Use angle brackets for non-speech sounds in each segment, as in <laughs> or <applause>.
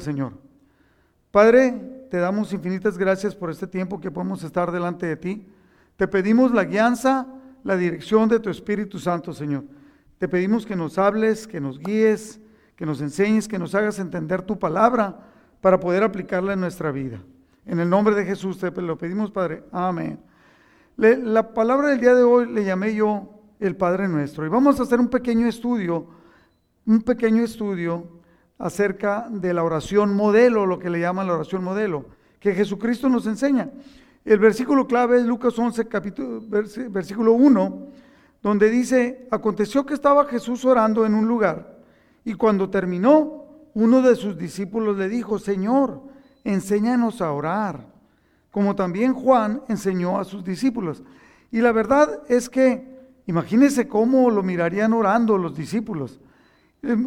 Señor. Padre, te damos infinitas gracias por este tiempo que podemos estar delante de ti. Te pedimos la guianza, la dirección de tu Espíritu Santo, Señor. Te pedimos que nos hables, que nos guíes, que nos enseñes, que nos hagas entender tu palabra para poder aplicarla en nuestra vida. En el nombre de Jesús te lo pedimos, Padre. Amén. la palabra del día de hoy le llamé yo el Padre Nuestro. Y vamos a hacer un pequeño estudio, un pequeño estudio acerca de la oración modelo, lo que le llaman la oración modelo, que Jesucristo nos enseña. El versículo clave es Lucas 11, capítulo, versículo 1, donde dice, aconteció que estaba Jesús orando en un lugar y cuando terminó, uno de sus discípulos le dijo, Señor, enséñanos a orar, como también Juan enseñó a sus discípulos. Y la verdad es que Imagínense cómo lo mirarían orando los discípulos,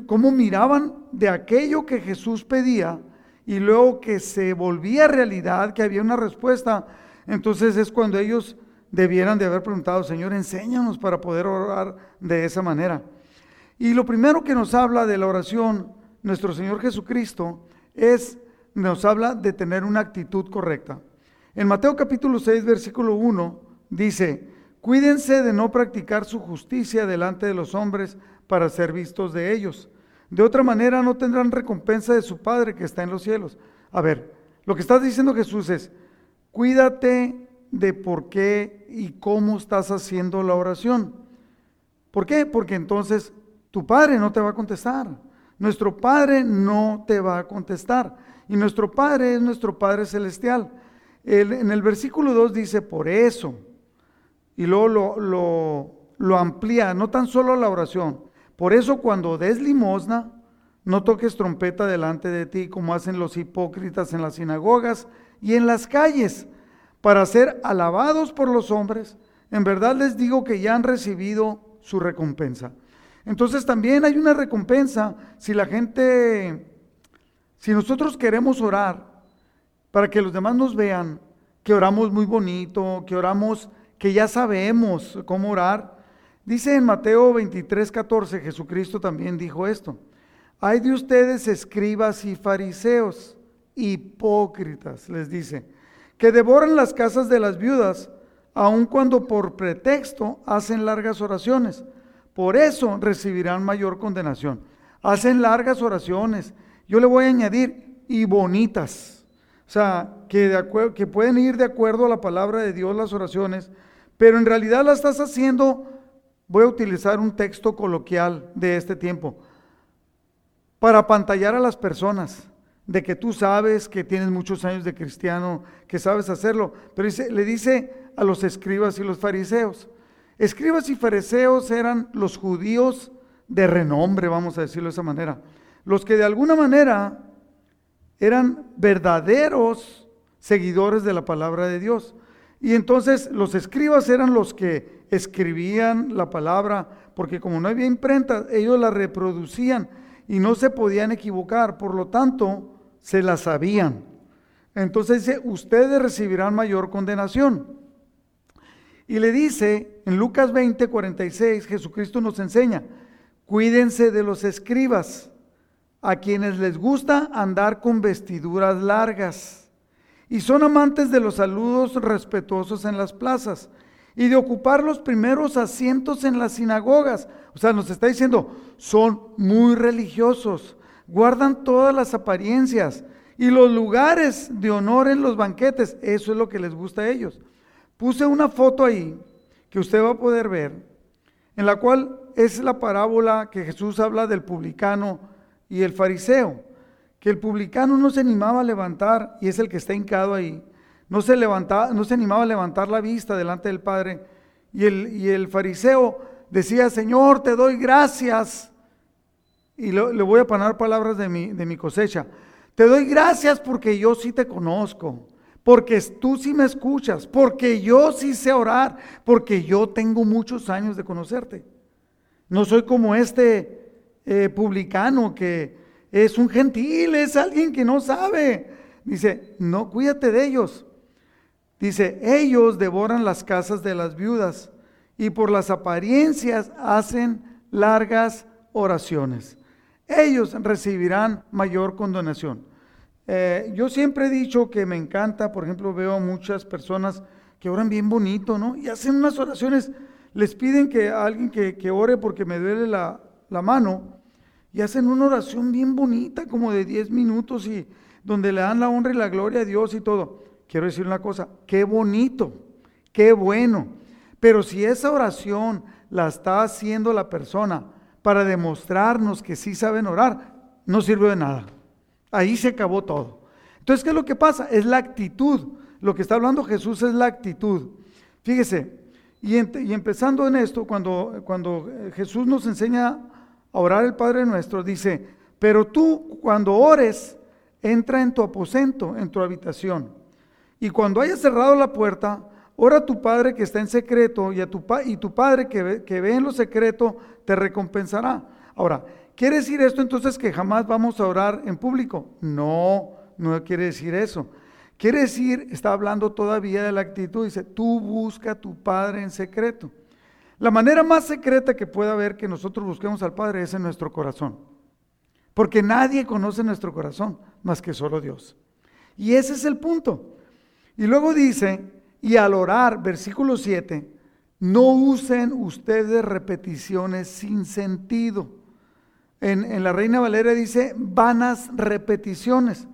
cómo miraban de aquello que Jesús pedía y luego que se volvía realidad, que había una respuesta. Entonces es cuando ellos debieran de haber preguntado, Señor, enséñanos para poder orar de esa manera. Y lo primero que nos habla de la oración, nuestro Señor Jesucristo, es, nos habla de tener una actitud correcta. En Mateo capítulo 6, versículo 1, dice, Cuídense de no practicar su justicia delante de los hombres para ser vistos de ellos. De otra manera no tendrán recompensa de su Padre que está en los cielos. A ver, lo que está diciendo Jesús es, cuídate de por qué y cómo estás haciendo la oración. ¿Por qué? Porque entonces tu Padre no te va a contestar. Nuestro Padre no te va a contestar. Y nuestro Padre es nuestro Padre celestial. en el versículo 2 dice, por eso y luego lo, lo, amplía, no tan solo la oración. Por eso cuando des limosna, no toques trompeta delante de ti como hacen los hipócritas en las sinagogas y en las calles, para ser alabados por los hombres. En verdad les digo que ya han recibido su recompensa. Entonces también hay una recompensa si la gente, si nosotros queremos orar para que los demás nos vean, que oramos muy bonito, que oramos que ya sabemos cómo orar. Dice en Mateo 23, 14, Jesucristo también dijo esto. Hay de ustedes escribas y fariseos, hipócritas, les dice, que devoran las casas de las viudas, aun cuando por pretexto hacen largas oraciones. Por eso recibirán mayor condenación. Hacen largas oraciones. Yo le voy a añadir, y bonitas. O sea, que, de que pueden ir de acuerdo a la palabra de Dios las oraciones, pero en realidad la estás haciendo, voy a utilizar un texto coloquial de este tiempo, para pantallar a las personas de que tú sabes que tienes muchos años de cristiano, que sabes hacerlo, pero le dice a los escribas y los fariseos, escribas y fariseos eran los judíos de renombre, vamos a decirlo de esa manera, los que de alguna manera eran verdaderos seguidores de la palabra de Dios. Y entonces los escribas eran los que escribían la palabra, porque como no había imprenta, ellos la reproducían y no se podían equivocar, por lo tanto, se la sabían. Entonces dice, ustedes recibirán mayor condenación. Y le dice, en Lucas 20, 46, Jesucristo nos enseña, cuídense de los escribas, a quienes les gusta andar con vestiduras largas y son amantes de los saludos respetuosos en las plazas y de ocupar los primeros asientos en las sinagogas. O sea, nos está diciendo, son muy religiosos, guardan todas las apariencias y los lugares de honor en los banquetes. Eso es lo que les gusta a ellos. Puse una foto ahí que usted va a poder ver, en la cual es la parábola que Jesús habla del publicano y el fariseo que el publicano no se animaba a levantar, y es el que está hincado ahí, no se, levantaba, no se animaba a levantar la vista delante del Padre. Y el, y el fariseo decía, Señor, te doy gracias. Y le voy a poner palabras de mi, de mi cosecha. Te doy gracias porque yo sí te conozco, porque tú sí me escuchas, porque yo sí sé orar, porque yo tengo muchos años de conocerte. No soy como este eh, publicano que es un gentil, es alguien que no sabe. Dice, no, cuídate de ellos. Dice, ellos devoran las casas de las viudas y por las apariencias hacen largas oraciones. Ellos recibirán mayor condonación. Eh, yo siempre he dicho que me encanta, por ejemplo, veo muchas personas que oran bien bonito, ¿no? Y hacen unas oraciones, les piden que alguien que, ore porque me duele la, la, mano, y hacen una oración bien bonita, como de 10 minutos, y donde le dan la honra y la gloria a Dios y todo. Quiero decir una cosa, qué bonito, qué bueno, pero si esa oración la está haciendo la persona para demostrarnos que sí saben orar, no sirve de nada. Ahí se acabó todo. Entonces, ¿qué es lo que pasa? Es la actitud. Lo que está hablando Jesús es la actitud. Fíjese, y, empezando en esto, cuando, cuando eh, Jesús nos enseña a orar el Padre nuestro, dice, pero tú cuando ores, entra en tu aposento, en tu habitación. Y cuando hayas cerrado la puerta, ora a tu Padre que está en secreto y, a tu, y tu Padre que ve, que ve en lo secreto te recompensará. Ahora, ¿Quiere decir esto entonces que jamás vamos a orar en público? No, no quiere decir eso. Quiere decir, está hablando todavía de la actitud, dice, tú busca a tu Padre en secreto. La manera más secreta que pueda haber que nosotros busquemos al Padre es en nuestro corazón. Porque nadie conoce nuestro corazón más que solo Dios. Y ese es el punto. Y luego dice, y al orar, versículo 7, no usen ustedes repeticiones sin sentido en, la Reina Valera dice vanas repeticiones,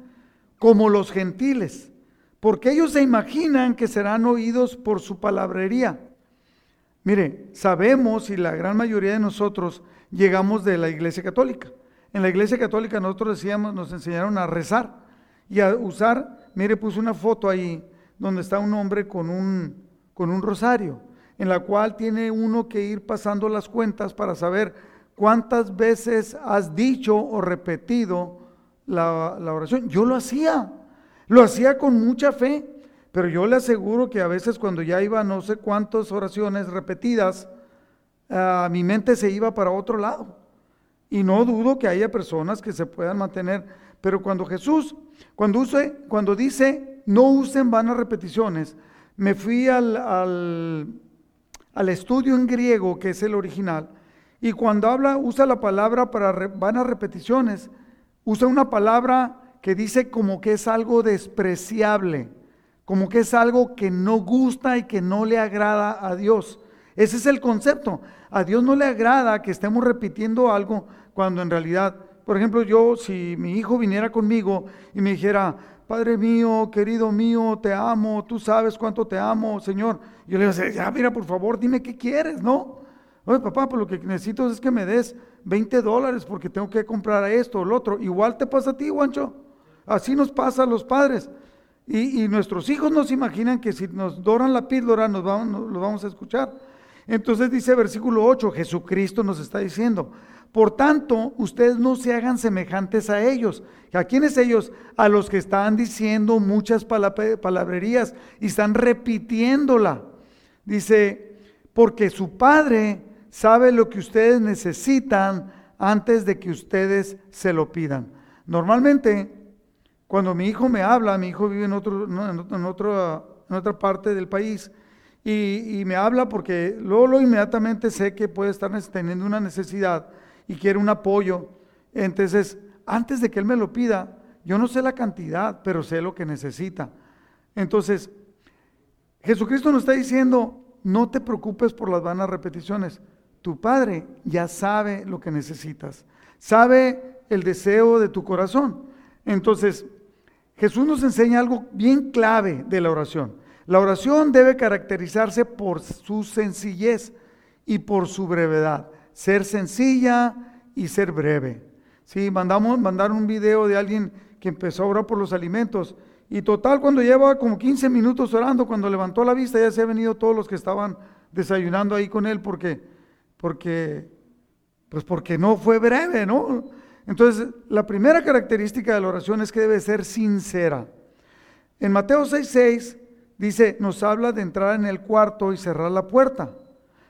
como los gentiles, porque ellos se imaginan que serán oídos por su palabrería. Mire, sabemos y la gran mayoría de nosotros llegamos de la Iglesia Católica. En la Iglesia Católica nosotros decíamos, nos enseñaron a rezar y a usar, mire, puse una foto ahí donde está un hombre con un, con un rosario, en la cual tiene uno que ir pasando las cuentas para saber ¿Cuántas veces has dicho o repetido la, oración? Yo lo hacía, lo hacía con mucha fe, pero yo le aseguro que a veces cuando ya iba no sé cuántas oraciones repetidas, a mi mente se iba para otro lado. Y no dudo que haya personas que se puedan mantener, pero cuando Jesús, cuando, use, cuando dice no usen vanas repeticiones, me fui al, al estudio en griego, que es el original, y cuando habla, usa la palabra para vanas repeticiones, usa una palabra que dice como que es algo despreciable, como que es algo que no gusta y que no le agrada a Dios. Ese es el concepto. A Dios no le agrada que estemos repitiendo algo cuando en realidad, por ejemplo, yo, si mi hijo viniera conmigo y me dijera, Padre mío, querido mío, te amo, tú sabes cuánto te amo, Señor. Yo le digo, ya mira, por favor, dime qué quieres, ¿no? Oye, papá, pues lo que necesito es que me des 20 dólares porque tengo que comprar esto o lo otro. Igual te pasa a ti, guancho. Así nos pasa a los padres. Y, nuestros hijos nos imaginan que si nos doran la píldora, nos vamos, lo vamos a escuchar. Entonces dice versículo 8, Jesucristo nos está diciendo, por tanto, ustedes no se hagan semejantes a ellos. ¿A quiénes ellos? A los que están diciendo muchas palabrerías y están repitiéndola. Dice, porque su Padre sabe lo que ustedes necesitan antes de que ustedes se lo pidan. Normalmente, cuando mi hijo me habla, mi hijo vive en, otro, en, otra parte del país, y, me habla porque luego, inmediatamente sé que puede estar teniendo una necesidad y quiere un apoyo. Entonces, antes de que él me lo pida, yo no sé la cantidad, pero sé lo que necesita. Entonces, Jesucristo nos está diciendo, no te preocupes por las vanas repeticiones tu Padre ya sabe lo que necesitas, sabe el deseo de tu corazón. Entonces, Jesús nos enseña algo bien clave de la oración. La oración debe caracterizarse por su sencillez y por su brevedad. Ser sencilla y ser breve. Sí, mandamos mandar un video de alguien que empezó a orar por los alimentos y total cuando lleva como 15 minutos orando, cuando levantó la vista ya se han venido todos los que estaban desayunando ahí con él porque porque, pues porque no fue breve, ¿no? Entonces, la primera característica de la oración es que debe ser sincera. En Mateo 6:6 dice, nos habla de entrar en el cuarto y cerrar la puerta.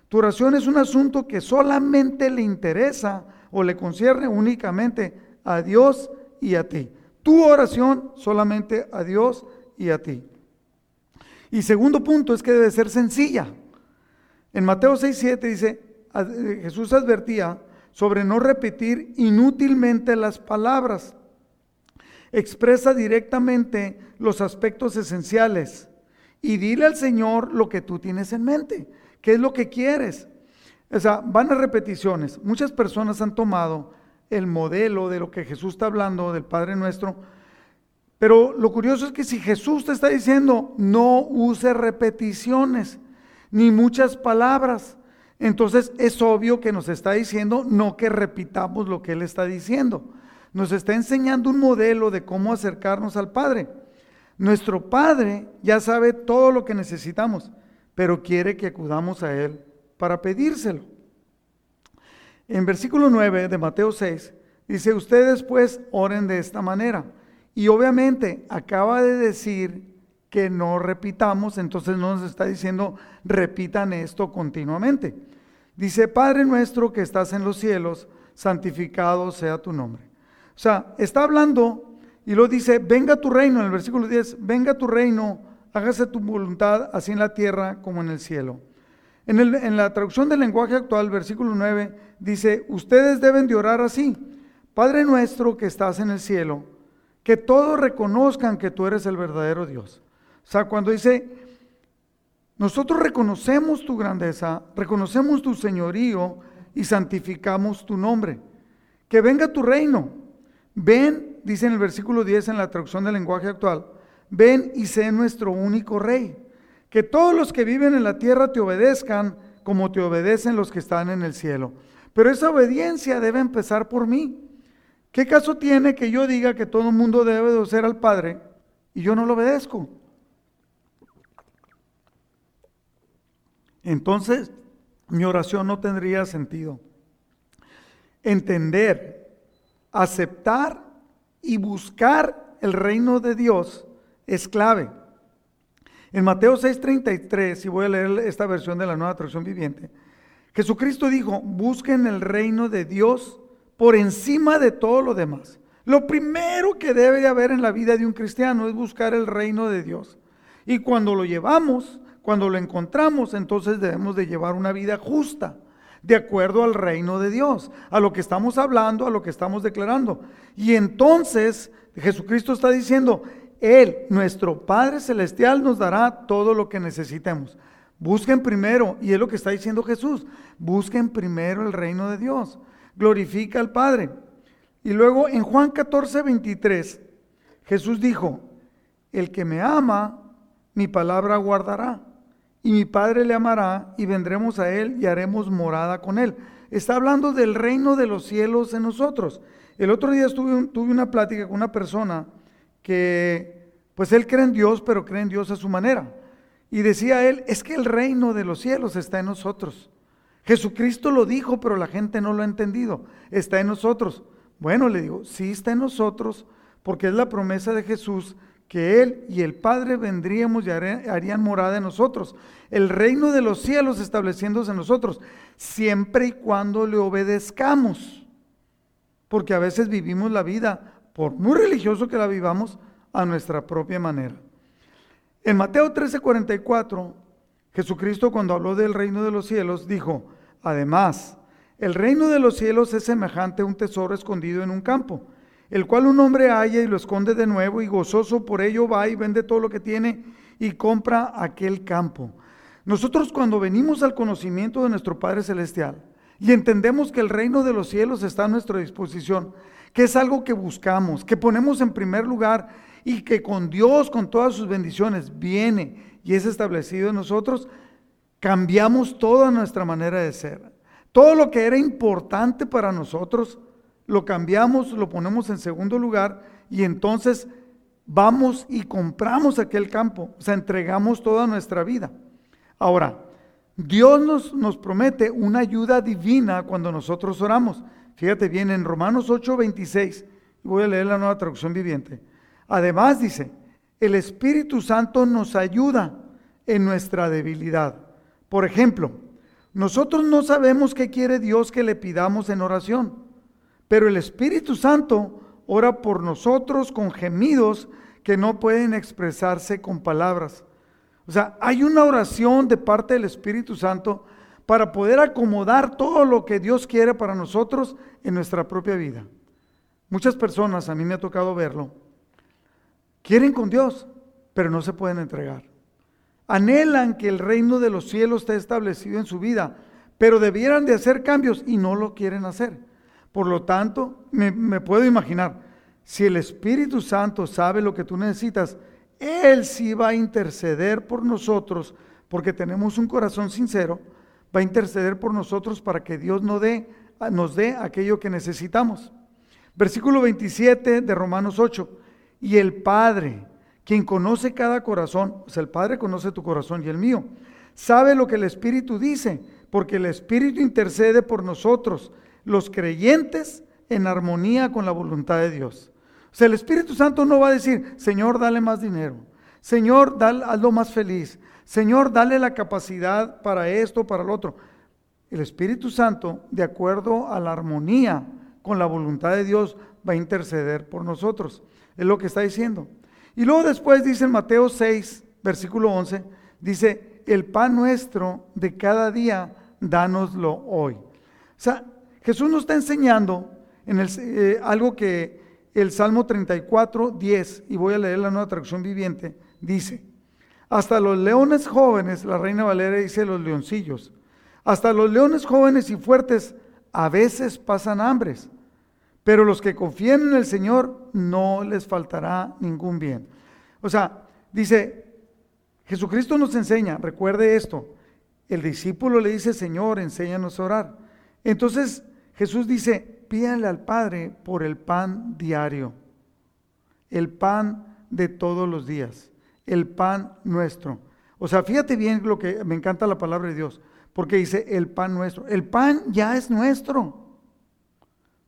Tu oración es un asunto que solamente le interesa o le concierne únicamente a Dios y a ti. Tu oración solamente a Dios y a ti. Y segundo punto es que debe ser sencilla. En Mateo 6:7 dice, eh, Jesús advertía sobre no repetir inútilmente las palabras. expresa directamente los aspectos esenciales y dile al Señor lo que tú tienes en mente, qué es lo que quieres. O sea, van a repeticiones. Muchas personas han tomado el modelo de lo que Jesús está hablando, del Padre Nuestro, pero lo curioso es que si Jesús te está diciendo, no use repeticiones, ni muchas palabras, entonces es obvio que nos está diciendo no que repitamos lo que Él está diciendo. Nos está enseñando un modelo de cómo acercarnos al Padre. Nuestro Padre ya sabe todo lo que necesitamos, pero quiere que acudamos a Él para pedírselo. En versículo 9 de Mateo 6 dice, ustedes pues oren de esta manera. Y obviamente acaba de decir que no repitamos, entonces no nos está diciendo repitan esto continuamente. Dice, Padre nuestro que estás en los cielos, santificado sea tu nombre. O sea, está hablando y lo dice, venga tu reino, en el versículo 10, venga tu reino, hágase tu voluntad así en la tierra como en el cielo. En, en la traducción del lenguaje actual, versículo 9, dice, ustedes deben de orar así, Padre nuestro que estás en el cielo, que todos reconozcan que tú eres el verdadero Dios. O sea, cuando dice, nosotros reconocemos tu grandeza, reconocemos tu señorío y santificamos tu nombre. Que venga tu reino. Ven, dice en el versículo 10 en la traducción del lenguaje actual, ven y sé nuestro único rey. Que todos los que viven en la tierra te obedezcan como te obedecen los que están en el cielo. Pero esa obediencia debe empezar por mí. ¿Qué caso tiene que yo diga que todo el mundo debe de ser al Padre y yo no lo obedezco? Entonces, mi oración no tendría sentido. Entender, aceptar y buscar el reino de Dios es clave. En Mateo 6:33, y voy a leer esta versión de la nueva traducción viviente, Jesucristo dijo, busquen el reino de Dios por encima de todo lo demás. Lo primero que debe de haber en la vida de un cristiano es buscar el reino de Dios. Y cuando lo llevamos, cuando lo encontramos, entonces debemos de llevar una vida justa, de acuerdo al reino de Dios, a lo que estamos hablando, a lo que estamos declarando. Y entonces Jesucristo está diciendo, Él, nuestro Padre Celestial, nos dará todo lo que necesitemos. Busquen primero, y es lo que está diciendo Jesús, busquen primero el reino de Dios glorifica al Padre. Y luego en Juan 14, 23, Jesús dijo, el que me ama, mi palabra guardará, y mi Padre le amará, y vendremos a él y haremos morada con él. Está hablando del reino de los cielos en nosotros. El otro día tuve una plática con una persona que, pues él cree en Dios, pero cree en Dios a su manera. Y decía él, es que el reino de los cielos está en nosotros. Jesucristo lo dijo, pero la gente no lo ha entendido. Está en nosotros. Bueno, le digo, sí está en nosotros, porque es la promesa de Jesús que Él y el Padre vendríamos y harían morada en nosotros. El reino de los cielos estableciéndose en nosotros, siempre y cuando le obedezcamos. Porque a veces vivimos la vida, por muy religioso que la vivamos, a nuestra propia manera. En Mateo 13:44, Jesucristo cuando habló del reino de los cielos dijo, Además, el reino de los cielos es semejante a un tesoro escondido en un campo, el cual un hombre halla y lo esconde de nuevo y gozoso por ello va y vende todo lo que tiene y compra aquel campo. Nosotros cuando venimos al conocimiento de nuestro Padre Celestial y entendemos que el reino de los cielos está a nuestra disposición, que es algo que buscamos, que ponemos en primer lugar y que con Dios, con todas sus bendiciones, viene y es establecido en nosotros, cambiamos toda nuestra manera de ser. Todo lo que era importante para nosotros, lo cambiamos, lo ponemos en segundo lugar y entonces vamos y compramos aquel campo, o sea, entregamos toda nuestra vida. Ahora, Dios nos, nos promete una ayuda divina cuando nosotros oramos. Fíjate bien, en Romanos 8, 26, voy a leer la nueva traducción viviente. Además dice, el Espíritu Santo nos ayuda en nuestra debilidad. Por ejemplo, nosotros no sabemos qué quiere Dios que le pidamos en oración, pero el Espíritu Santo ora por nosotros con gemidos que no pueden expresarse con palabras. O sea, hay una oración de parte del Espíritu Santo para poder acomodar todo lo que Dios quiere para nosotros en nuestra propia vida. Muchas personas, a mí me ha tocado verlo, quieren con Dios, pero no se pueden entregar. Anhelan que el reino de los cielos esté establecido en su vida, pero debieran de hacer cambios y no lo quieren hacer. Por lo tanto, me, puedo imaginar, si el Espíritu Santo sabe lo que tú necesitas, Él sí va a interceder por nosotros, porque tenemos un corazón sincero, va a interceder por nosotros para que Dios nos dé, nos dé aquello que necesitamos. Versículo 27 de Romanos 8. Y el Padre, quien conoce cada corazón, o sea, el Padre conoce tu corazón y el mío, sabe lo que el Espíritu dice, porque el Espíritu intercede por nosotros, los creyentes, en armonía con la voluntad de Dios. O sea, el Espíritu Santo no va a decir, Señor, dale más dinero. Señor, dale, hazlo más feliz. Señor, dale la capacidad para esto, para lo otro. El Espíritu Santo, de acuerdo a la armonía con la voluntad de Dios, va a interceder por nosotros. Es lo que está diciendo. Y luego después dice en Mateo 6, versículo 11, dice, el pan nuestro de cada día, dánoslo hoy. O sea, Jesús nos está enseñando en el, eh, algo que el Salmo 34, 10, y voy a leer la nueva traducción viviente, dice, hasta los leones jóvenes, la reina Valeria dice los leoncillos, hasta los leones jóvenes y fuertes a veces pasan hambres, pero los que confían en el Señor no les faltará ningún bien. O sea, dice, Jesucristo nos enseña, recuerde esto, el discípulo le dice, Señor, enséñanos a orar. Entonces Jesús dice, pídanle al Padre por el pan diario, el pan de todos los días, el pan nuestro. O sea, fíjate bien lo que me encanta la palabra de Dios, porque dice el pan nuestro. El pan ya es nuestro.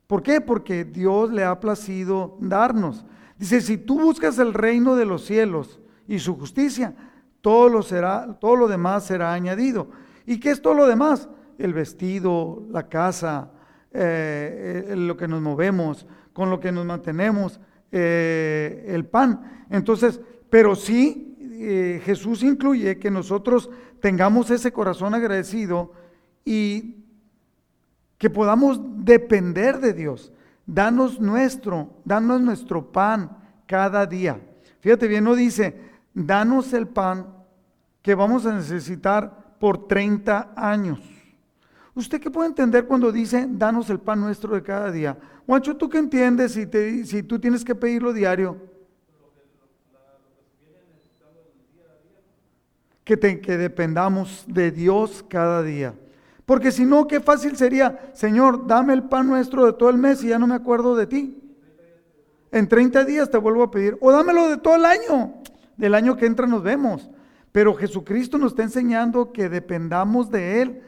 ¿Por qué? Porque Dios le ha placido darnos. Dice, si tú buscas el reino de los cielos y su justicia, todo lo, será, todo lo demás será añadido. ¿Y qué es todo lo demás? El vestido, la casa, eh, lo que nos movemos, con lo que nos mantenemos, eh, el pan. Entonces, pero sí, eh, Jesús incluye que nosotros tengamos ese corazón agradecido y que podamos depender de Dios. Danos nuestro, danos nuestro pan cada día. Fíjate bien, no dice, danos el pan que vamos a necesitar por 30 años. ¿Usted qué puede entender cuando dice, danos el pan nuestro de cada día? Juancho, ¿tú qué entiendes si, te, si tú tienes que pedirlo diario? Que, que dependamos de Dios cada día. Porque si no, qué fácil sería, Señor, dame el pan nuestro de todo el mes y ya no me acuerdo de ti. En 30 días te vuelvo a pedir, o dámelo de todo el año. Del año que entra nos vemos. Pero Jesucristo nos está enseñando que dependamos de Él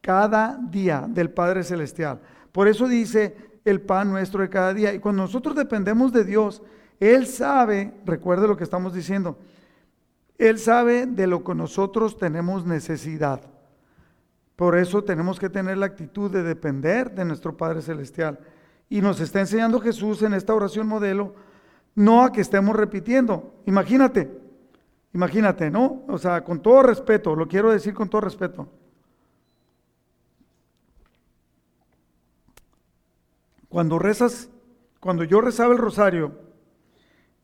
cada día del Padre Celestial. Por eso dice el pan nuestro de cada día. Y cuando nosotros dependemos de Dios, Él sabe, recuerde lo que estamos diciendo, Él sabe de lo que nosotros tenemos necesidad. Por eso tenemos que tener la actitud de depender de nuestro Padre Celestial. Y nos está enseñando Jesús en esta oración modelo, no a que estemos repitiendo. Imagínate, imagínate, ¿no? O sea, con todo respeto, lo quiero decir con todo respeto. Cuando rezas, cuando yo rezaba el rosario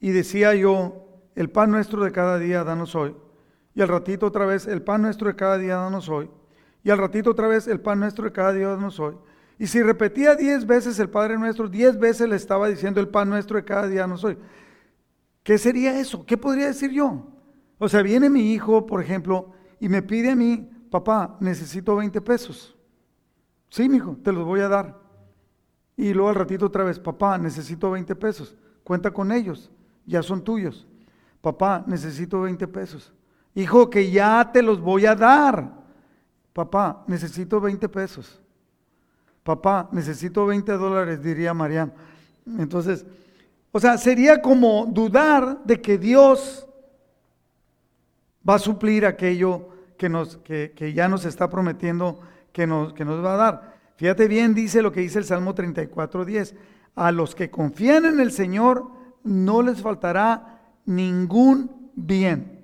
y decía yo, el pan nuestro de cada día, danos hoy, y al ratito otra vez, el pan nuestro de cada día, danos hoy, y al ratito otra vez, el pan nuestro de cada día, danos hoy. Y si repetía diez veces el Padre nuestro, diez veces le estaba diciendo el pan nuestro de cada día, danos hoy. ¿Qué sería eso? ¿Qué podría decir yo? O sea, viene mi hijo, por ejemplo, y me pide a mí, papá, necesito 20 pesos. Sí, mi hijo, te los voy a dar. Y luego al ratito otra vez, papá, necesito 20 pesos. Cuenta con ellos, ya son tuyos. Papá, necesito 20 pesos. Hijo, que ya te los voy a dar. Papá, necesito 20 pesos. Papá, necesito 20 dólares, diría Mariam. Entonces, o sea, sería como dudar de que Dios va a suplir aquello que, nos, que, que ya nos está prometiendo que nos, que nos va a dar. Fíjate bien, dice lo que dice el Salmo 34, 10. A los que confían en el Señor no les faltará ningún bien.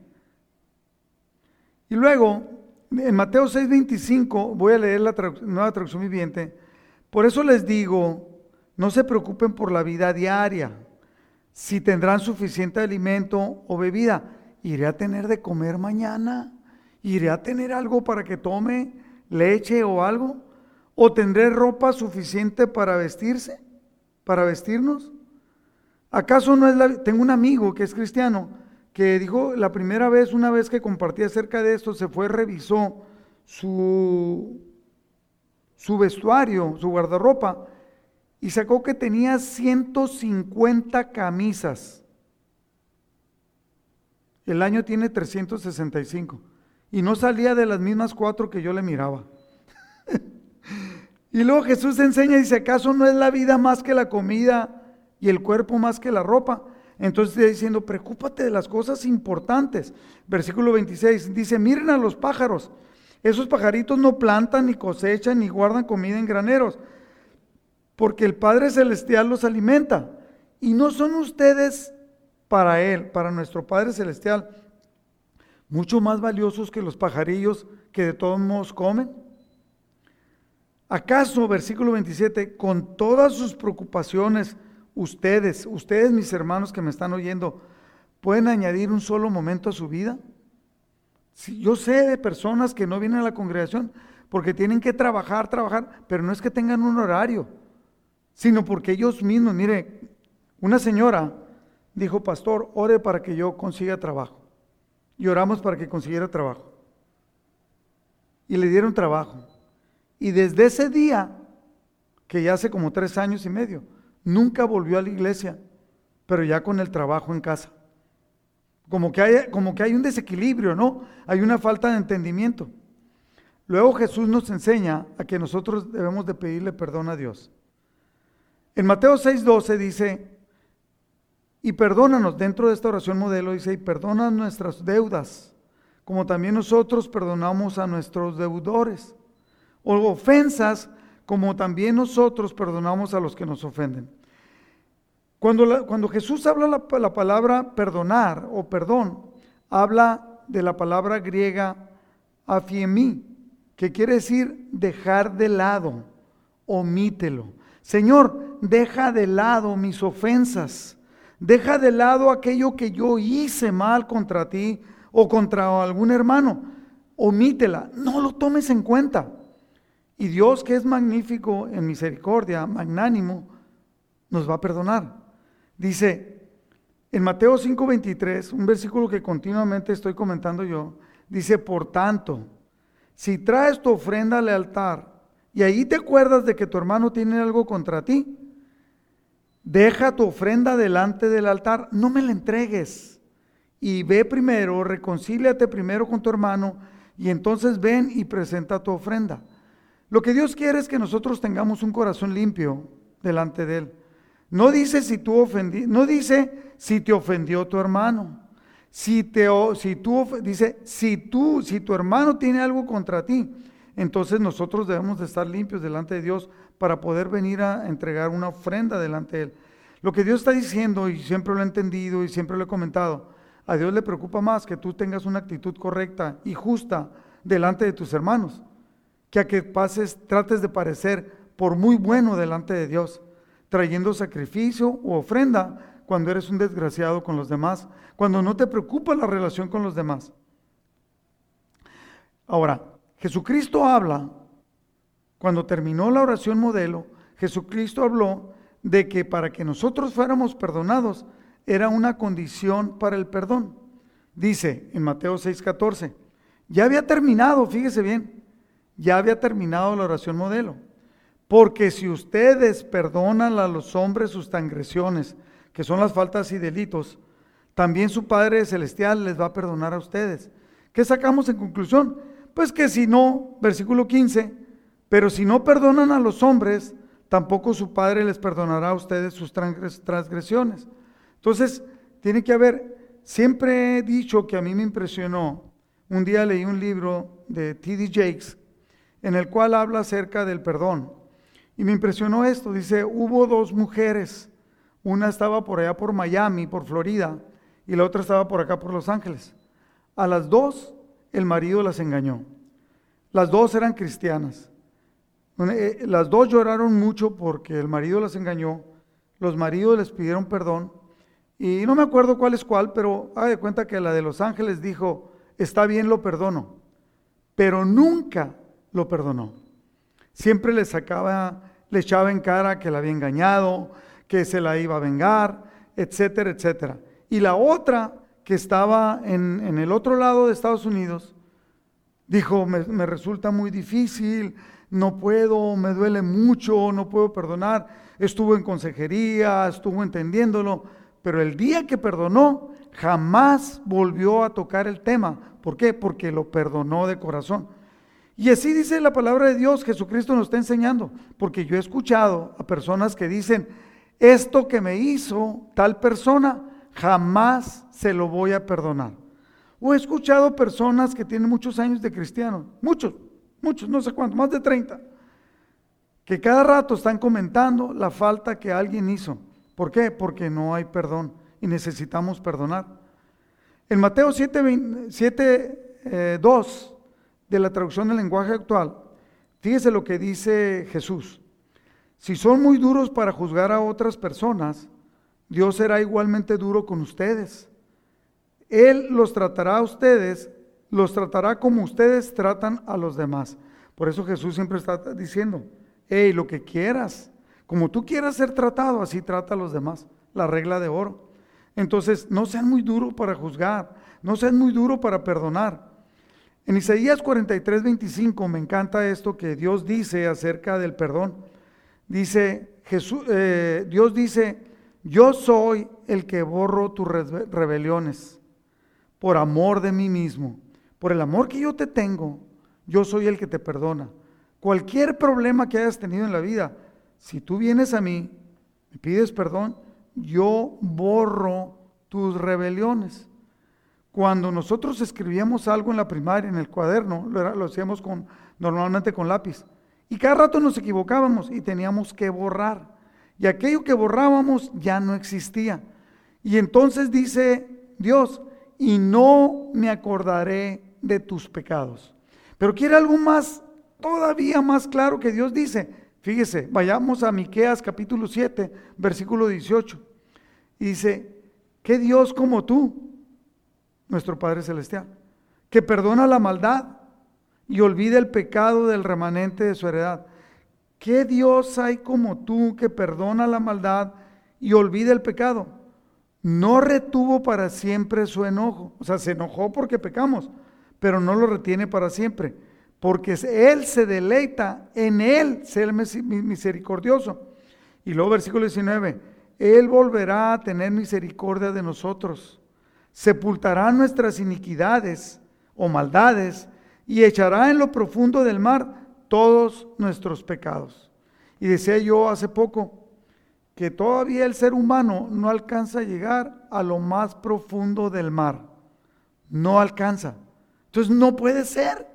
Y luego, en Mateo 6, 25, voy a leer la nueva traducción viviente. Por eso les digo, no se preocupen por la vida diaria, si tendrán suficiente alimento o bebida. ¿Iré a tener de comer mañana? ¿Iré a tener algo para que tome leche o algo? ¿O tendré ropa suficiente para vestirse? ¿Para vestirnos? ¿Acaso no es la... Tengo un amigo que es cristiano que dijo la primera vez, una vez que compartí acerca de esto, se fue, revisó su, su vestuario, su guardarropa, y sacó que tenía 150 camisas. El año tiene 365 y no salía de las mismas cuatro que yo le miraba. Y luego Jesús enseña y dice, ¿acaso no es la vida más que la comida y el cuerpo más que la ropa? Entonces está diciendo, preocúpate de las cosas importantes. Versículo 26 dice, miren a los pájaros. Esos pajaritos no plantan, ni cosechan, ni guardan comida en graneros, porque el Padre Celestial los alimenta. Y no son ustedes para Él, para nuestro Padre Celestial, mucho más valiosos que los pajarillos que de todos modos comen. ¿Acaso, versículo 27, con todas sus preocupaciones, ustedes, ustedes mis hermanos que me están oyendo, pueden añadir un solo momento a su vida? Si yo sé de personas que no vienen a la congregación porque tienen que trabajar, trabajar, pero no es que tengan un horario, sino porque ellos mismos, mire, una señora dijo, pastor, ore para que yo consiga trabajo. Y oramos para que consiguiera trabajo. Y le dieron trabajo. Y desde ese día, que ya hace como tres años y medio, Nunca volvió a la iglesia, pero ya con el trabajo en casa. Como que hay, como que hay un desequilibrio, ¿no? Hay una falta de entendimiento. Luego Jesús nos enseña a que nosotros debemos de pedirle perdón a Dios. En Mateo 6:12 dice, y perdónanos, dentro de esta oración modelo dice, y perdona nuestras deudas, como también nosotros perdonamos a nuestros deudores, o ofensas como también nosotros perdonamos a los que nos ofenden. Cuando, cuando Jesús habla la, la palabra perdonar o perdón, habla de la palabra griega afiemi, que quiere decir dejar de lado, omítelo. Señor, deja de lado mis ofensas, deja de lado aquello que yo hice mal contra ti o contra algún hermano, omítela, no lo tomes en cuenta. Y Dios, que es magnífico en misericordia, magnánimo, nos va a perdonar. Dice en Mateo 5:23, un versículo que continuamente estoy comentando yo, dice, por tanto, si traes tu ofrenda al altar y ahí te acuerdas de que tu hermano tiene algo contra ti, deja tu ofrenda delante del altar, no me la entregues. Y ve primero, reconcíliate primero con tu hermano y entonces ven y presenta tu ofrenda. Lo que Dios quiere es que nosotros tengamos un corazón limpio delante de Él. No dice si tú ofendí, no dice si te ofendió tu hermano. Si te si tú dice si tú si tu hermano tiene algo contra ti, entonces nosotros debemos de estar limpios delante de Dios para poder venir a entregar una ofrenda delante de él. Lo que Dios está diciendo y siempre lo he entendido y siempre lo he comentado, a Dios le preocupa más que tú tengas una actitud correcta y justa delante de tus hermanos que a que pases, trates de parecer por muy bueno delante de Dios, trayendo sacrificio u ofrenda cuando eres un desgraciado con los demás, cuando no te preocupa la relación con los demás. Ahora, Jesucristo habla, cuando terminó la oración modelo, Jesucristo habló de que para que nosotros fuéramos perdonados era una condición para el perdón. Dice en Mateo 6:14, ya había terminado, fíjese bien, ya había terminado la oración modelo. Porque si ustedes perdonan a los hombres sus transgresiones, que son las faltas y delitos, también su Padre Celestial les va a perdonar a ustedes. ¿Qué sacamos en conclusión? Pues que si no, versículo 15, pero si no perdonan a los hombres, tampoco su Padre les perdonará a ustedes sus transgresiones. Entonces, tiene que haber, siempre he dicho que a mí me impresionó, un día leí un libro de T.D. Jakes en el cual habla acerca del perdón. Y me impresionó esto, dice, hubo dos mujeres, una estaba por allá por Miami, por Florida, y la otra estaba por acá por Los Ángeles. A las dos el marido las engañó. Las dos eran cristianas. Eh, las dos lloraron mucho porque el marido las engañó, los maridos les pidieron perdón Y no me acuerdo cuál es cuál, pero haga de cuenta que la de los ángeles dijo, está bien, lo perdono, pero nunca lo perdonó. Siempre le sacaba, le echaba en cara que la había engañado, que se la iba a vengar, etcétera, etcétera. Y la otra, que estaba en, el otro lado de Estados Unidos, dijo, me, me resulta muy difícil, no puedo, me duele mucho, no puedo perdonar. Estuvo en consejería, estuvo entendiéndolo, pero el día que perdonó, jamás volvió a tocar el tema. ¿Por qué? Porque lo perdonó de corazón. Y así dice la palabra de Dios, Jesucristo nos está enseñando, porque yo he escuchado a personas que dicen, esto que me hizo tal persona, jamás se lo voy a perdonar. O he escuchado personas que tienen muchos años de cristianos, muchos, muchos, no sé cuántos, más de 30, que cada rato están comentando la falta que alguien hizo. ¿Por qué? Porque no hay perdón y necesitamos perdonar. En Mateo 7, 7 2 de la traducción del lenguaje actual, fíjese lo que dice Jesús. Si son muy duros para juzgar a otras personas, Dios será igualmente duro con ustedes. Él los tratará a ustedes, los tratará como ustedes tratan a los demás. Por eso Jesús siempre está diciendo, hey, lo que quieras, como tú quieras ser tratado, así trata a los demás. La regla de oro. Entonces, no sean muy duros para juzgar, no sean muy duros para perdonar. En Isaías 43, 25 me encanta esto que Dios dice acerca del perdón. Dice, Jesús, eh, Dios dice, yo soy el que borro tus rebeliones por amor de mí mismo. Por el amor que yo te tengo, yo soy el que te perdona. Cualquier problema que hayas tenido en la vida, si tú vienes a mí, me pides perdón, yo borro tus rebeliones. Cuando nosotros escribíamos algo en la primaria, en el cuaderno, lo, hacíamos con, normalmente con lápiz. Y cada rato nos equivocábamos y teníamos que borrar y aquello que borrábamos ya no existía. Y entonces dice Dios, y no me acordaré de tus pecados. Pero quiere algo más, todavía más claro que Dios dice. Fíjese, vayamos a Miqueas capítulo 7, versículo 18. Y dice, ¿qué Dios como tú, nuestro Padre Celestial, que perdona la maldad y olvida el pecado del remanente de su heredad? ¿Qué Dios hay como tú que perdona la maldad y olvida el pecado? No retuvo para siempre su enojo. O sea, se enojó porque pecamos, pero no lo retiene para siempre. Porque Él se deleita en Él, ser misericordioso. Y luego versículo 19, Él volverá a tener misericordia de nosotros. Sepultará nuestras iniquidades o maldades y echará en lo profundo del mar todos nuestros pecados. Y decía yo hace poco que todavía el ser humano no alcanza a llegar a lo más profundo del mar. No alcanza. Entonces no puede ser.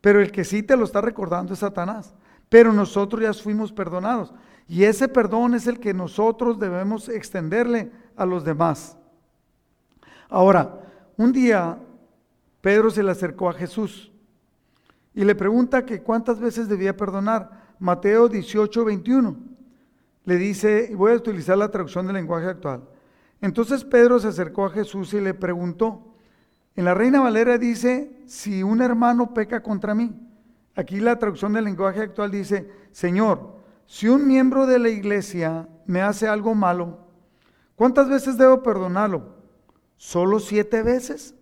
Pero el que sí te lo está recordando es Satanás. Pero nosotros ya fuimos perdonados. Y ese perdón es el que nosotros debemos extenderle a los demás. Ahora, un día Pedro se le acercó a Jesús y le pregunta que cuántas veces debía perdonar. Mateo 18, 21. Le dice, y voy a utilizar la traducción del lenguaje actual. Entonces Pedro se acercó a Jesús y le preguntó, en la Reina Valera dice, si un hermano peca contra mí. Aquí la traducción del lenguaje actual dice, Señor, si un miembro de la iglesia me hace algo malo, ¿cuántas veces debo perdonarlo? ¿Solo siete veces?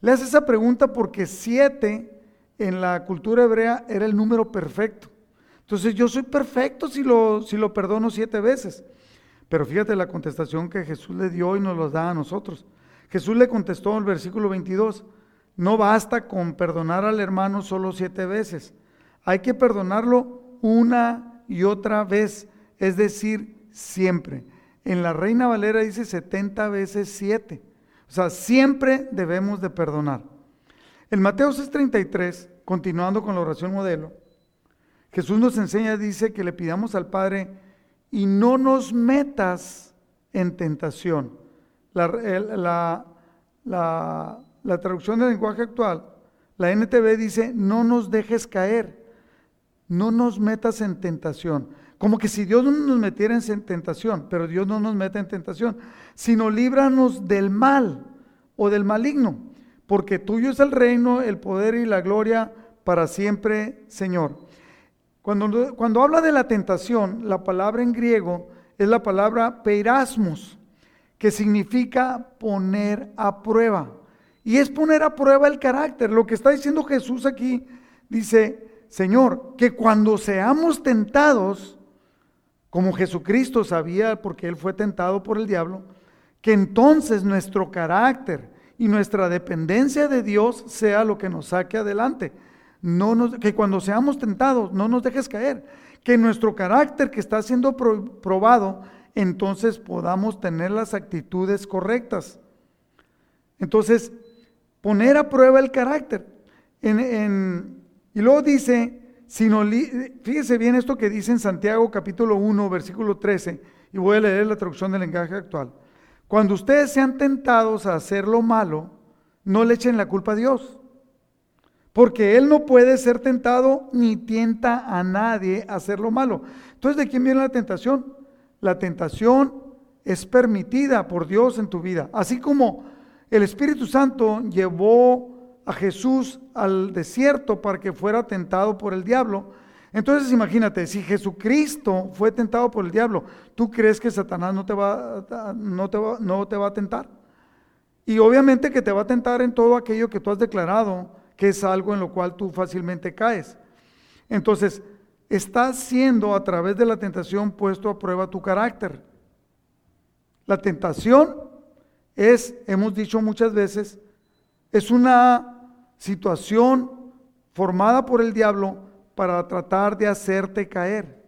Le hace esa pregunta porque siete en la cultura hebrea era el número perfecto. Entonces yo soy perfecto si lo, si lo perdono siete veces. Pero fíjate la contestación que Jesús le dio y nos lo da a nosotros. Jesús le contestó en el versículo 22, no basta con perdonar al hermano solo siete veces. Hay que perdonarlo una y otra vez, es decir, siempre. En la Reina Valera dice 70 veces siete. O sea, siempre debemos de perdonar. En Mateo 6:33, continuando con la oración modelo, Jesús nos enseña, dice que le pidamos al Padre y no nos metas en tentación. La, la traducción del lenguaje actual, la NTV dice, no nos dejes caer, no nos metas en tentación. Como que si Dios no nos metiera en tentación, pero Dios no nos mete en tentación, sino líbranos del mal o del maligno, porque tuyo es el reino, el poder y la gloria para siempre, Señor. Cuando, cuando habla de la tentación, la palabra en griego es la palabra peirasmus, que significa poner a prueba. Y es poner a prueba el carácter. Lo que está diciendo Jesús aquí dice, Señor, que cuando seamos tentados, como Jesucristo sabía porque Él fue tentado por el diablo, que entonces nuestro carácter y nuestra dependencia de Dios sea lo que nos saque adelante. No nos, que cuando seamos tentados no nos dejes caer. Que nuestro carácter que está siendo probado, entonces podamos tener las actitudes correctas. Entonces, poner a prueba el carácter. y luego dice, sino, fíjese bien esto que dice en Santiago capítulo 1, versículo 13, y voy a leer la traducción del lenguaje actual. Cuando ustedes sean tentados a hacer lo malo, no le echen la culpa a Dios, porque Él no puede ser tentado ni tienta a nadie a hacer lo malo. Entonces, ¿de quién viene la tentación? La tentación es permitida por Dios en tu vida, así como el Espíritu Santo llevó a Jesús al desierto para que fuera tentado por el diablo. Entonces imagínate, si Jesucristo fue tentado por el diablo, ¿tú crees que Satanás no te va, no te va, no te va a tentar? Y obviamente que te va a tentar en todo aquello que tú has declarado, que es algo en lo cual tú fácilmente caes. Entonces, estás siendo a través de la tentación puesto a prueba tu carácter. La tentación es, hemos dicho muchas veces, es una situación formada por el diablo para tratar de hacerte caer.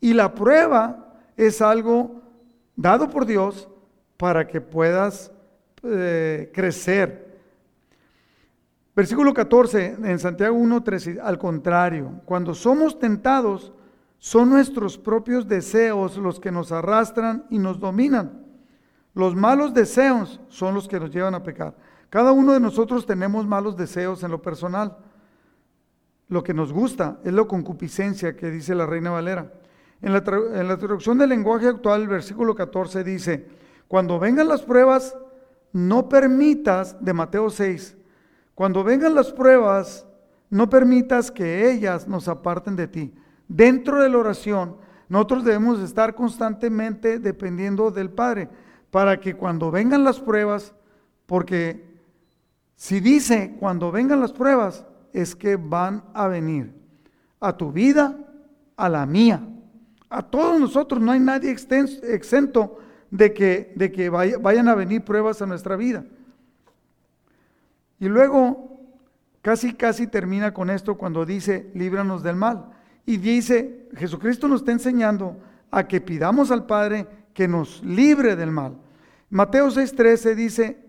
Y la prueba es algo dado por Dios para que puedas eh, crecer. Versículo 14 en Santiago 1.13, al contrario, cuando somos tentados, son nuestros propios deseos los que nos arrastran y nos dominan. Los malos deseos son los que nos llevan a pecar. Cada uno de nosotros tenemos malos deseos en lo personal. Lo que nos gusta es la concupiscencia que dice la Reina Valera. En la, en la traducción del lenguaje actual, el versículo 14 dice, cuando vengan las pruebas, no permitas, de Mateo 6, cuando vengan las pruebas, no permitas que ellas nos aparten de ti. Dentro de la oración, nosotros debemos estar constantemente dependiendo del Padre, para que cuando vengan las pruebas, porque si dice cuando vengan las pruebas, es que van a venir a tu vida, a la mía, a todos nosotros. No hay nadie exento de que, de que vayan a venir pruebas a nuestra vida. Y luego, casi, casi termina con esto cuando dice, líbranos del mal. Y dice, Jesucristo nos está enseñando a que pidamos al Padre que nos libre del mal. Mateo 6:13 dice,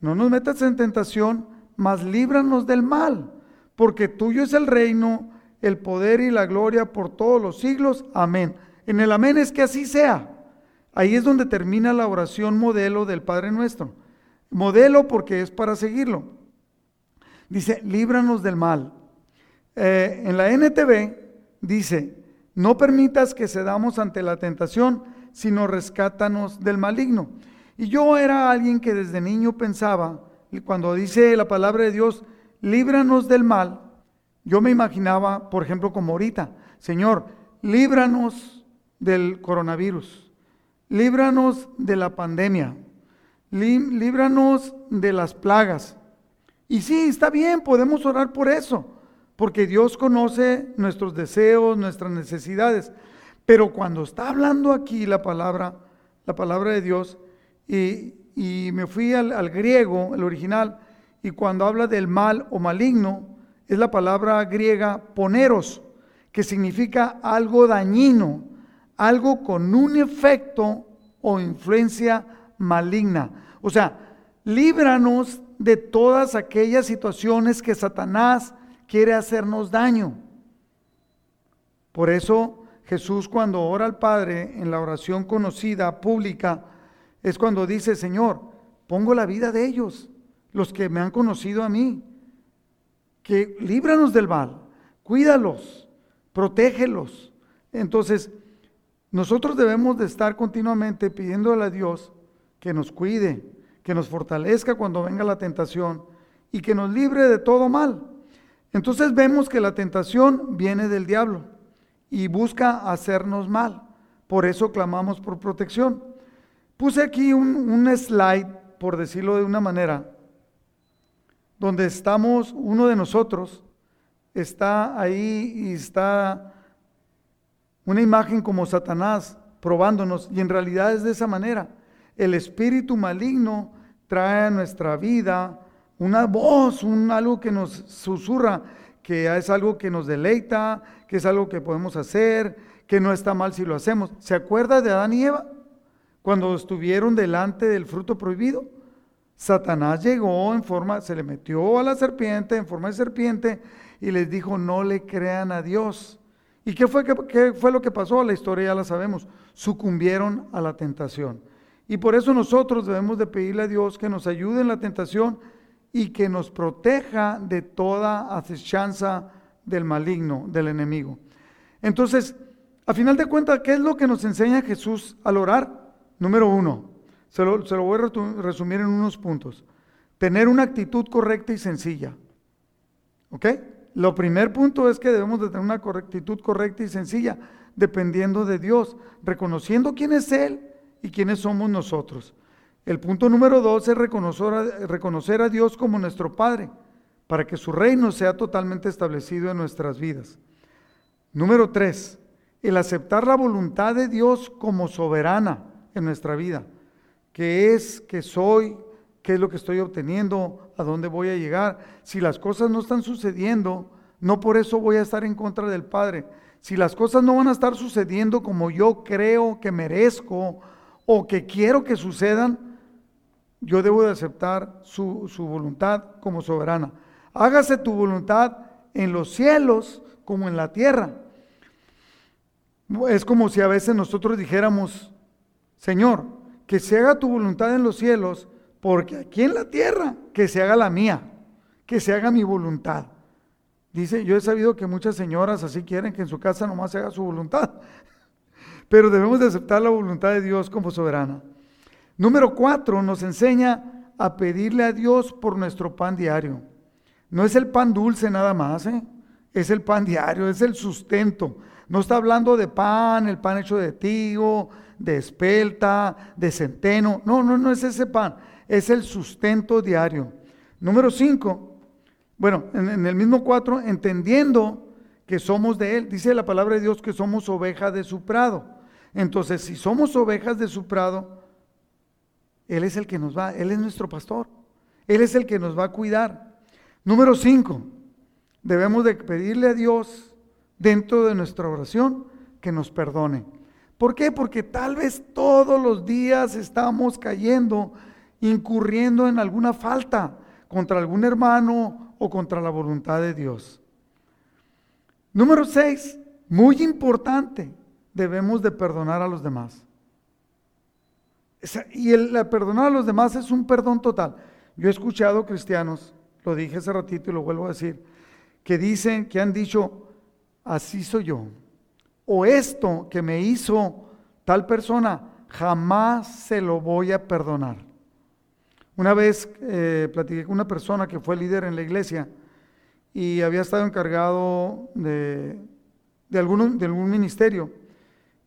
no nos metas en tentación, mas líbranos del mal, porque tuyo es el reino, el poder y la gloria por todos los siglos. Amén. En el amén es que así sea. Ahí es donde termina la oración modelo del Padre nuestro. Modelo porque es para seguirlo. Dice, líbranos del mal. Eh, en la NTV dice, no permitas que cedamos ante la tentación, sino rescátanos del maligno. Y yo era alguien que desde niño pensaba, cuando dice la palabra de Dios, líbranos del mal, yo me imaginaba, por ejemplo, como ahorita, Señor, líbranos del coronavirus, líbranos de la pandemia, líbranos de las plagas. Y sí, está bien, podemos orar por eso, porque Dios conoce nuestros deseos, nuestras necesidades. Pero cuando está hablando aquí la palabra, la palabra de Dios, y, me fui al, griego, el original, y cuando habla del mal o maligno, es la palabra griega poneros, que significa algo dañino, algo con un efecto o influencia maligna. O sea, líbranos de todas aquellas situaciones que Satanás quiere hacernos daño. Por eso Jesús cuando ora al Padre en la oración conocida, pública, es cuando dice, Señor, pongo la vida de ellos, los que me han conocido a mí, que líbranos del mal, cuídalos, protégelos. Entonces, Nosotros debemos de estar continuamente pidiéndole a Dios que nos cuide, que nos fortalezca cuando venga la tentación y que nos libre de todo mal. Entonces vemos que la tentación viene del diablo y busca hacernos mal. Por eso clamamos por protección. Puse aquí un, slide, por decirlo de una manera, donde estamos, uno de nosotros está ahí y está una imagen como Satanás probándonos y en realidad es de esa manera. El espíritu maligno trae a nuestra vida una voz, un algo que nos susurra, que es algo que nos deleita, que es algo que podemos hacer, que no está mal si lo hacemos. ¿Se acuerda de Adán y Eva? Cuando estuvieron delante del fruto prohibido. Satanás llegó en forma, se le metió a la serpiente en forma de serpiente y les dijo, no le crean a Dios. ¿Y qué fue, fue lo que pasó? La historia ya la sabemos. Sucumbieron a la tentación. Y por eso nosotros debemos de pedirle a Dios que nos ayude en la tentación y que nos proteja de toda acechanza del maligno, del enemigo. Entonces, a final de cuentas, ¿qué es lo que nos enseña Jesús al orar? Número uno, se lo, se lo voy a resumir en unos puntos. Tener una actitud correcta y sencilla. ¿Ok? Lo primer punto es que debemos de tener una actitud correcta y sencilla, dependiendo de Dios, reconociendo quién es Él y quiénes somos nosotros. El punto número dos es reconocer a, Dios como nuestro Padre, para que su reino sea totalmente establecido en nuestras vidas. Número tres, el aceptar la voluntad de Dios como soberana en nuestra vida, que es, que soy, qué es lo que estoy obteniendo, a dónde voy a llegar. Si las cosas no están sucediendo, no por eso voy a estar en contra del Padre. Si las cosas no van a estar sucediendo como yo creo que merezco o que quiero que sucedan, yo debo de aceptar su, voluntad como soberana. Hágase tu voluntad en los cielos como en la tierra. Es como si a veces nosotros dijéramos, Señor, que se haga tu voluntad en los cielos, porque aquí en la tierra, que se haga la mía, que se haga mi voluntad. Dice, yo he sabido que muchas señoras así quieren que en su casa nomás se haga su voluntad, <laughs> pero debemos de aceptar la voluntad de Dios como soberana. Número cuatro, nos enseña a pedirle a Dios por nuestro pan diario. No es el pan dulce nada más, ¿eh? es el pan diario, es el sustento. No está hablando de pan, el pan hecho de tigo, de espelta, de centeno. No, no, no es ese pan, es el sustento diario. Número cinco, bueno, en, el mismo cuatro, entendiendo que somos de Él. Dice la palabra de Dios que somos ovejas de su prado. Entonces, si somos ovejas de su prado, él es el que nos va, Él es nuestro pastor. Él es el que nos va a cuidar. Número cinco, debemos de pedirle a Dios dentro de nuestra oración que nos perdone. ¿Por qué? Porque tal vez todos los días estamos cayendo, incurriendo en alguna falta contra algún hermano o contra la voluntad de Dios. Número seis, muy importante, debemos de perdonar a los demás. Y el, perdonar a los demás es un perdón total. Yo he escuchado cristianos, lo dije hace ratito y lo vuelvo a decir, que dicen, que han dicho, así soy yo. O esto que me hizo tal persona, jamás se lo voy a perdonar. Una vez eh, platiqué con una persona que fue líder en la iglesia y había estado encargado de, de, de algún ministerio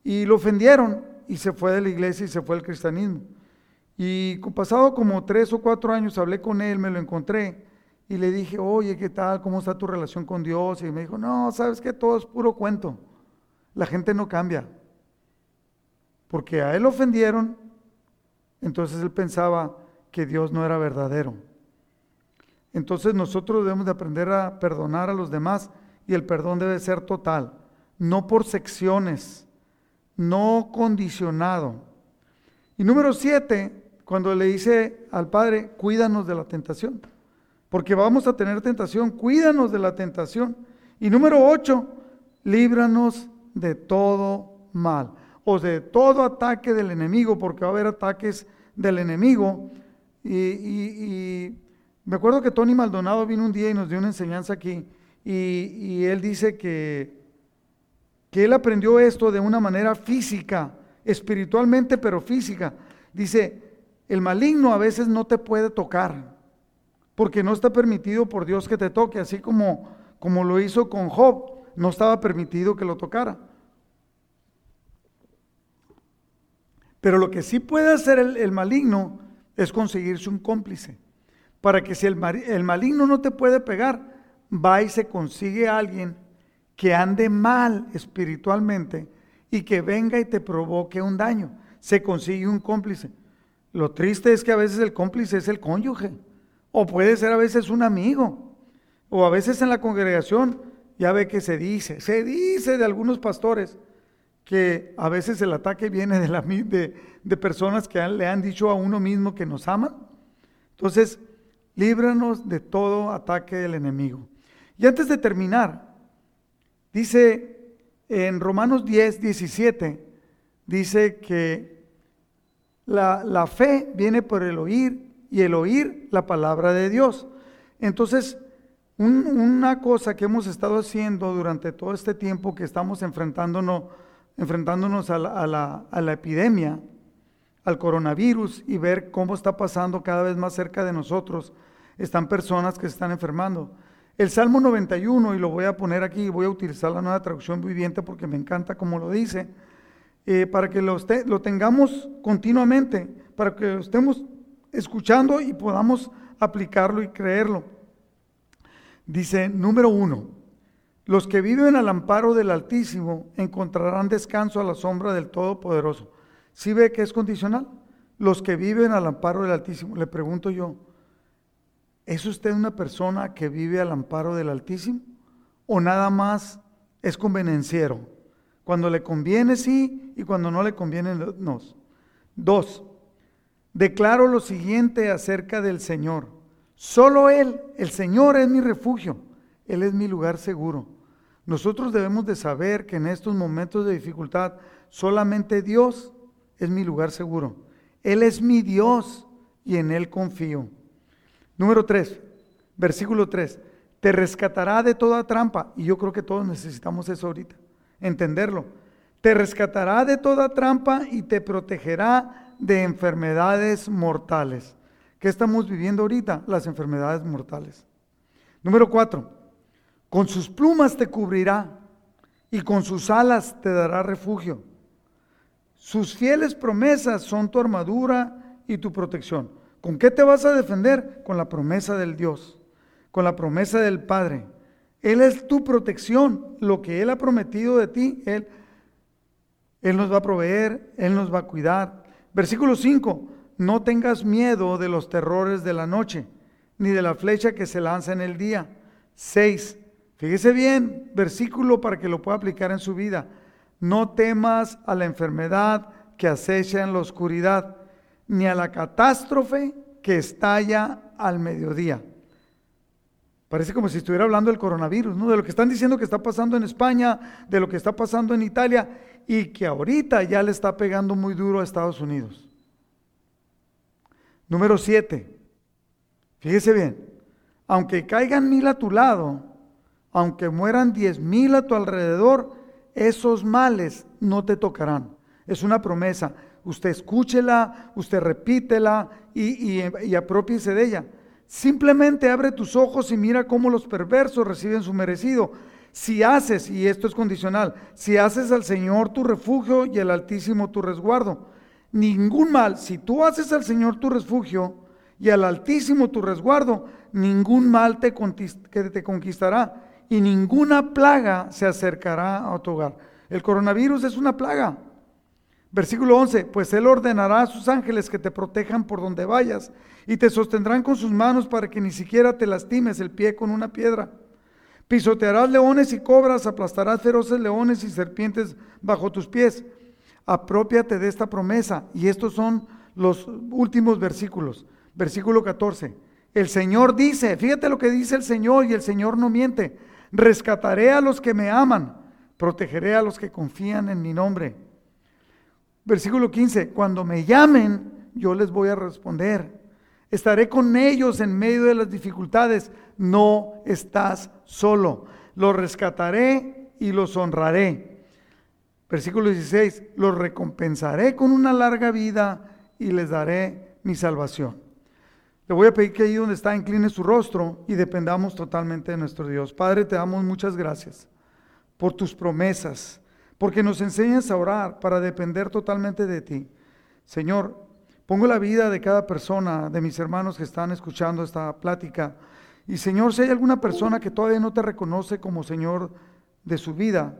y lo ofendieron y se fue de la iglesia y se fue al cristianismo. Y pasado como tres o cuatro años hablé con él, me lo encontré y le dije, oye, ¿qué tal? ¿Cómo está tu relación con Dios? Y me dijo, no, sabes que todo es puro cuento. La gente no cambia. Porque a él ofendieron, entonces él pensaba que Dios no era verdadero. Entonces nosotros debemos de aprender a perdonar a los demás y el perdón debe ser total, no por secciones no condicionado. Y número siete, cuando le dice al Padre, cuídanos de la tentación, porque vamos a tener tentación, cuídanos de la tentación. Y número ocho, líbranos de todo mal, o de todo ataque del enemigo, porque va a haber ataques del enemigo. Y, y me acuerdo que Tony Maldonado vino un día y nos dio una enseñanza aquí, y, y él dice que que él aprendió esto de una manera física, espiritualmente, pero física. Dice, el maligno a veces no te puede tocar, porque no está permitido por Dios que te toque, así como, como lo hizo con Job, no estaba permitido que lo tocara. Pero lo que sí puede hacer el, maligno es conseguirse un cómplice. Para que si el, el maligno no te puede pegar, va y se consigue a alguien que ande mal espiritualmente y que venga y te provoque un daño. Se consigue un cómplice. Lo triste es que a veces el cómplice es el cónyuge, o puede ser a veces un amigo, o a veces en la congregación, ya ve que se dice, se dice de algunos pastores que a veces el ataque viene de, la, de, de personas que le han dicho a uno mismo que nos aman. Entonces, líbranos de todo ataque del enemigo. Y antes de terminar, dice en Romanos 10, 17, dice que la, fe viene por el oír y el oír la palabra de Dios. Entonces, una cosa que hemos estado haciendo durante todo este tiempo que estamos enfrentándonos, enfrentándonos a la, epidemia, al coronavirus y ver cómo está pasando cada vez más cerca de nosotros, están personas que se están enfermando. El Salmo 91, y lo voy a poner aquí, voy a utilizar la nueva traducción viviente porque me encanta como lo dice, eh, para que lo, lo tengamos continuamente, para que lo estemos escuchando y podamos aplicarlo y creerlo. Dice, número uno, los que viven al amparo del Altísimo encontrarán descanso a la sombra del Todopoderoso. ¿Sí ve que es condicional? Los que viven al amparo del Altísimo. Le pregunto yo, ¿es usted una persona que vive al amparo del Altísimo? ¿O nada más es convenenciero? Cuando le conviene sí y cuando no le conviene no. Dos, declaro lo siguiente acerca del Señor. Solo Él, el Señor es mi refugio, Él es mi lugar seguro. Nosotros debemos de saber que en estos momentos de dificultad solamente Dios es mi lugar seguro. Él es mi Dios y en Él confío. Número tres, versículo tres, te rescatará de toda trampa. Y yo creo que todos necesitamos eso ahorita entenderlo. Te rescatará de toda trampa y te protegerá de enfermedades mortales. ¿Qué estamos viviendo ahorita? Las enfermedades mortales. Número cuatro, con sus plumas te cubrirá y con sus alas te dará refugio. Sus fieles promesas son tu armadura y tu protección. ¿Con qué te vas a defender? Con la promesa del Dios, con la promesa del Padre. Él es tu protección. Lo que Él ha prometido de ti, Él, Él nos va a proveer, Él nos va a cuidar. Versículo 5, no tengas miedo de los terrores de la noche, ni de la flecha que se lanza en el día. 6, fíjese bien, versículo para que lo pueda aplicar en su vida. No temas a la enfermedad que acecha en la oscuridad, ni a la catástrofe que estalla al mediodía. Parece como si estuviera hablando del coronavirus, ¿no? De lo que están diciendo que está pasando en España, de lo que está pasando en Italia y que ahorita ya le está pegando muy duro a Estados Unidos. Número siete. Fíjese bien. Aunque caigan mil a tu lado, aunque mueran diez mil a tu alrededor, esos males no te tocarán. Es una promesa. Usted escúchela, usted repítela y, y, y apropiese de ella. Simplemente abre tus ojos y mira cómo los perversos reciben su merecido. Si haces, y esto es condicional, si haces al Señor tu refugio y al Altísimo tu resguardo, ningún mal, si tú haces al Señor tu refugio y al Altísimo tu resguardo, ningún mal te, te conquistará y ninguna plaga se acercará a tu hogar. El coronavirus es una plaga. Versículo 11, pues Él ordenará a sus ángeles que te protejan por donde vayas y te sostendrán con sus manos para que ni siquiera te lastimes el pie con una piedra. Pisotearás leones y cobras, aplastarás feroces leones y serpientes bajo tus pies. Apropiate de esta promesa. Y estos son los últimos versículos. Versículo 14. El Señor dice, fíjate lo que dice el Señor y el Señor no miente. Rescataré a los que me aman, protegeré a los que confían en mi nombre. Versículo 15, cuando me llamen, yo les voy a responder. Estaré con ellos en medio de las dificultades. No estás solo. Los rescataré y los honraré. Versículo 16, los recompensaré con una larga vida y les daré mi salvación. Le voy a pedir que ahí donde está incline su rostro y dependamos totalmente de nuestro Dios. Padre, te damos muchas gracias por tus promesas, porque nos enseñas a orar para depender totalmente de ti. Señor, pongo la vida de cada persona, de mis hermanos que están escuchando esta plática. Y Señor, si hay alguna persona que todavía no te reconoce como Señor de su vida,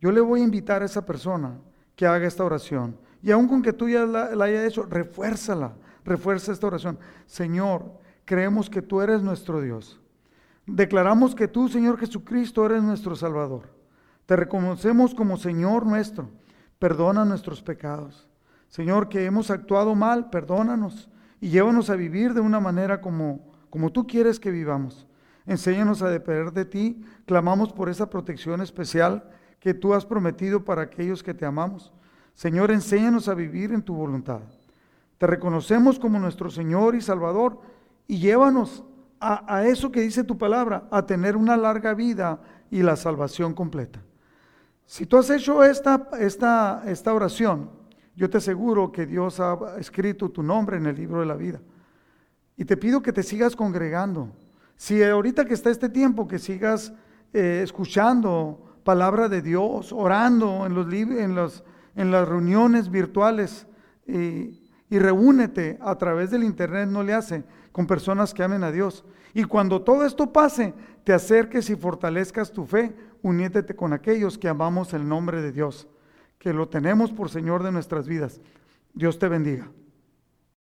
yo le voy a invitar a esa persona que haga esta oración. Y aun con que tú ya la, la hayas hecho, refuérzala, refuerza esta oración. Señor, creemos que tú eres nuestro Dios. Declaramos que tú, Señor Jesucristo, eres nuestro Salvador. Te reconocemos como Señor nuestro. Perdona nuestros pecados. Señor, que hemos actuado mal, perdónanos y llévanos a vivir de una manera como, como tú quieres que vivamos. Enséñanos a depender de ti. Clamamos por esa protección especial que tú has prometido para aquellos que te amamos. Señor, enséñanos a vivir en tu voluntad. Te reconocemos como nuestro Señor y Salvador y llévanos a, a, eso que dice tu palabra, a tener una larga vida y la salvación completa. Si tú has hecho esta, esta, esta oración, yo te aseguro que Dios ha escrito tu nombre en el libro de la vida. Y te pido que te sigas congregando. Si ahorita que está este tiempo, que sigas eh, escuchando palabra de Dios, orando en, los, en, las reuniones virtuales y, y reúnete a través del internet, no le hace, con personas que amen a Dios. Y cuando todo esto pase, te acerques y fortalezcas tu fe, uniétete con aquellos que amamos el nombre de Dios, que lo tenemos por Señor de nuestras vidas. Dios te bendiga.